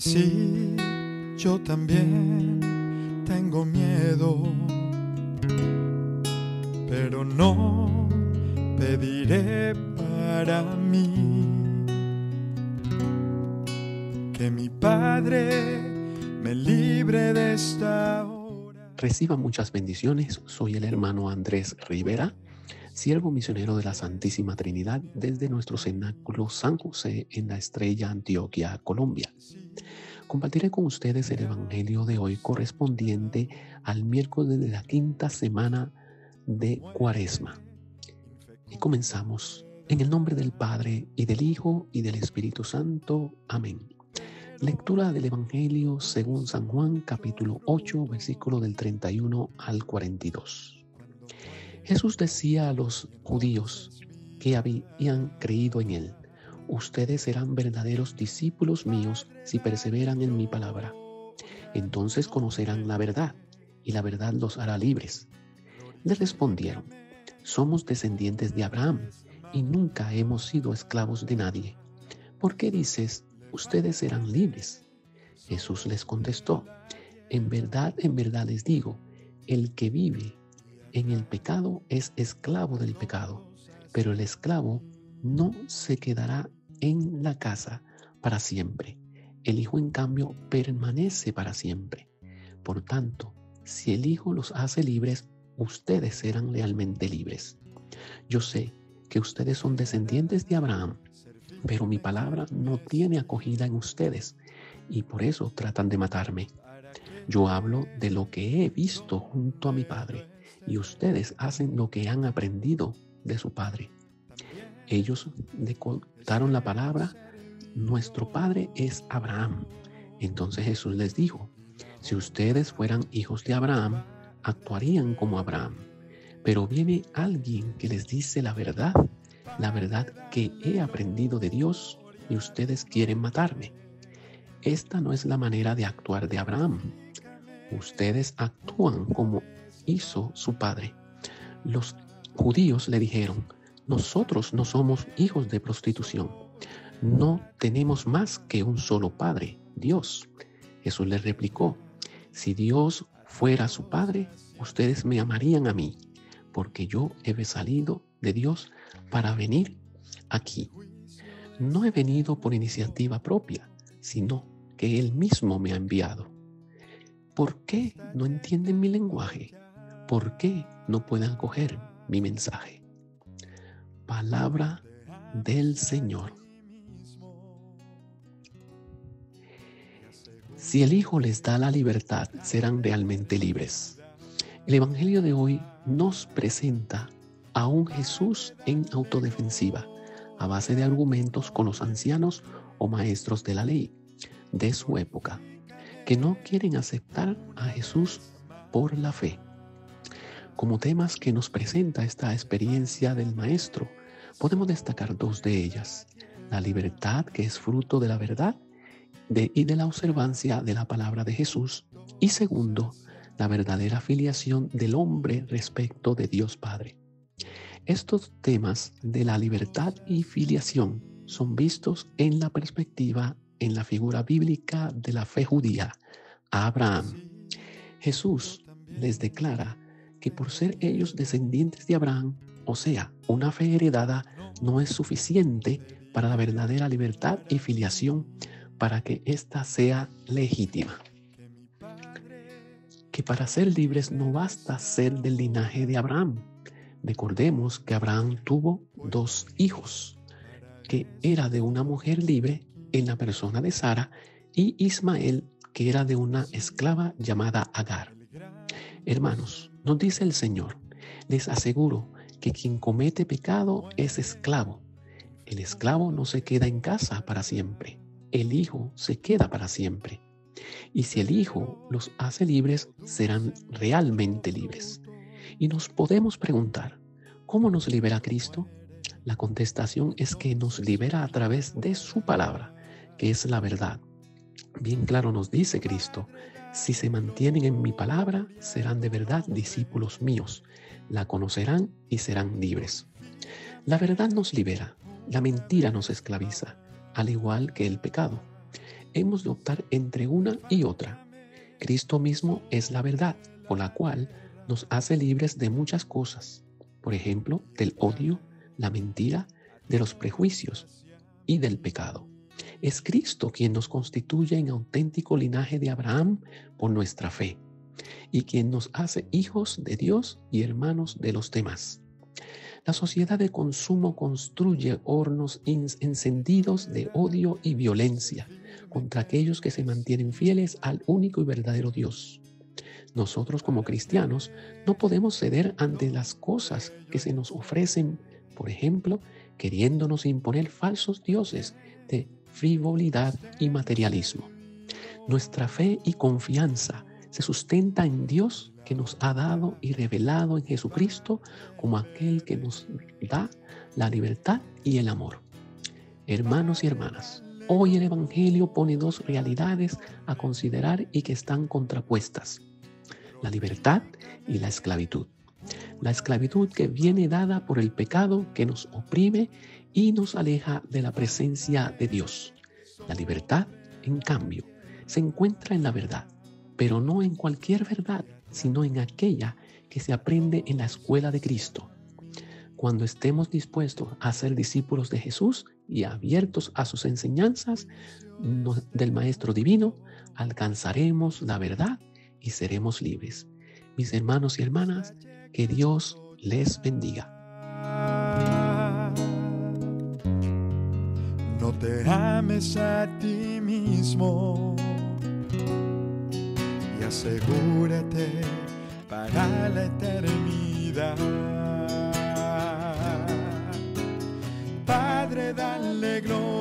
Sí, yo también tengo miedo, pero no pediré para mí que mi Padre me libre de esta hora. Reciba muchas bendiciones. Soy el hermano Andrés Rivera, siervo misionero de la Santísima Trinidad desde nuestro cenáculo San José en la Estrella Antioquia, Colombia. Compartiré con ustedes el Evangelio de hoy correspondiente al miércoles de la quinta semana de Cuaresma. Y comenzamos en el nombre del Padre y del Hijo y del Espíritu Santo. Amén. Lectura del Evangelio según San Juan capítulo 8 versículo del 31 al 42. Jesús decía a los judíos que habían creído en él, ustedes serán verdaderos discípulos míos si perseveran en mi palabra. Entonces conocerán la verdad y la verdad los hará libres. Le respondieron, somos descendientes de Abraham y nunca hemos sido esclavos de nadie. ¿Por qué dices, ustedes serán libres. Jesús les contestó, en verdad, en verdad les digo, el que vive en el pecado es esclavo del pecado, pero el esclavo no se quedará en la casa para siempre. El Hijo, en cambio, permanece para siempre. Por tanto, si el Hijo los hace libres, ustedes serán realmente libres. Yo sé que ustedes son descendientes de Abraham pero mi palabra no tiene acogida en ustedes y por eso tratan de matarme. Yo hablo de lo que he visto junto a mi Padre y ustedes hacen lo que han aprendido de su Padre. Ellos le contaron la palabra, nuestro Padre es Abraham. Entonces Jesús les dijo, si ustedes fueran hijos de Abraham, actuarían como Abraham. Pero viene alguien que les dice la verdad la verdad que he aprendido de Dios y ustedes quieren matarme. Esta no es la manera de actuar de Abraham. Ustedes actúan como hizo su padre. Los judíos le dijeron, nosotros no somos hijos de prostitución. No tenemos más que un solo padre, Dios. Jesús les replicó, si Dios fuera su padre, ustedes me amarían a mí, porque yo he salido de Dios para venir aquí. No he venido por iniciativa propia, sino que Él mismo me ha enviado. ¿Por qué no entienden mi lenguaje? ¿Por qué no pueden coger mi mensaje? Palabra del Señor. Si el Hijo les da la libertad, serán realmente libres. El Evangelio de hoy nos presenta a un Jesús en autodefensiva, a base de argumentos con los ancianos o maestros de la ley de su época, que no quieren aceptar a Jesús por la fe. Como temas que nos presenta esta experiencia del Maestro, podemos destacar dos de ellas. La libertad, que es fruto de la verdad y de la observancia de la palabra de Jesús. Y segundo, la verdadera filiación del hombre respecto de Dios Padre. Estos temas de la libertad y filiación son vistos en la perspectiva, en la figura bíblica de la fe judía, Abraham. Jesús les declara que por ser ellos descendientes de Abraham, o sea, una fe heredada, no es suficiente para la verdadera libertad y filiación para que ésta sea legítima. Que para ser libres no basta ser del linaje de Abraham, Recordemos que Abraham tuvo dos hijos, que era de una mujer libre en la persona de Sara y Ismael, que era de una esclava llamada Agar. Hermanos, nos dice el Señor, les aseguro que quien comete pecado es esclavo. El esclavo no se queda en casa para siempre, el Hijo se queda para siempre. Y si el Hijo los hace libres, serán realmente libres. Y nos podemos preguntar, ¿cómo nos libera Cristo? La contestación es que nos libera a través de su palabra, que es la verdad. Bien claro nos dice Cristo, si se mantienen en mi palabra, serán de verdad discípulos míos, la conocerán y serán libres. La verdad nos libera, la mentira nos esclaviza, al igual que el pecado. hemos de optar entre una y otra. Cristo mismo es la verdad, por la cual nos hace libres de muchas cosas, por ejemplo, del odio, la mentira, de los prejuicios y del pecado. Es Cristo quien nos constituye en auténtico linaje de Abraham por nuestra fe y quien nos hace hijos de Dios y hermanos de los demás. La sociedad de consumo construye hornos encendidos de odio y violencia contra aquellos que se mantienen fieles al único y verdadero Dios. Nosotros como cristianos no podemos ceder ante las cosas que se nos ofrecen, por ejemplo, queriéndonos imponer falsos dioses de frivolidad y materialismo. Nuestra fe y confianza se sustenta en Dios que nos ha dado y revelado en Jesucristo como aquel que nos da la libertad y el amor. Hermanos y hermanas, hoy el Evangelio pone dos realidades a considerar y que están contrapuestas, la libertad y la esclavitud. La esclavitud que viene dada por el pecado que nos oprime y nos aleja de la presencia de Dios. La libertad, en cambio, se encuentra en la verdad pero no en cualquier verdad, sino en aquella que se aprende en la escuela de Cristo. Cuando estemos dispuestos a ser discípulos de Jesús y abiertos a sus enseñanzas del Maestro Divino, alcanzaremos la verdad y seremos libres. Mis hermanos y hermanas, que Dios les bendiga. No te ames a ti mismo asegúrate para la eternidad. Padre, dale gloria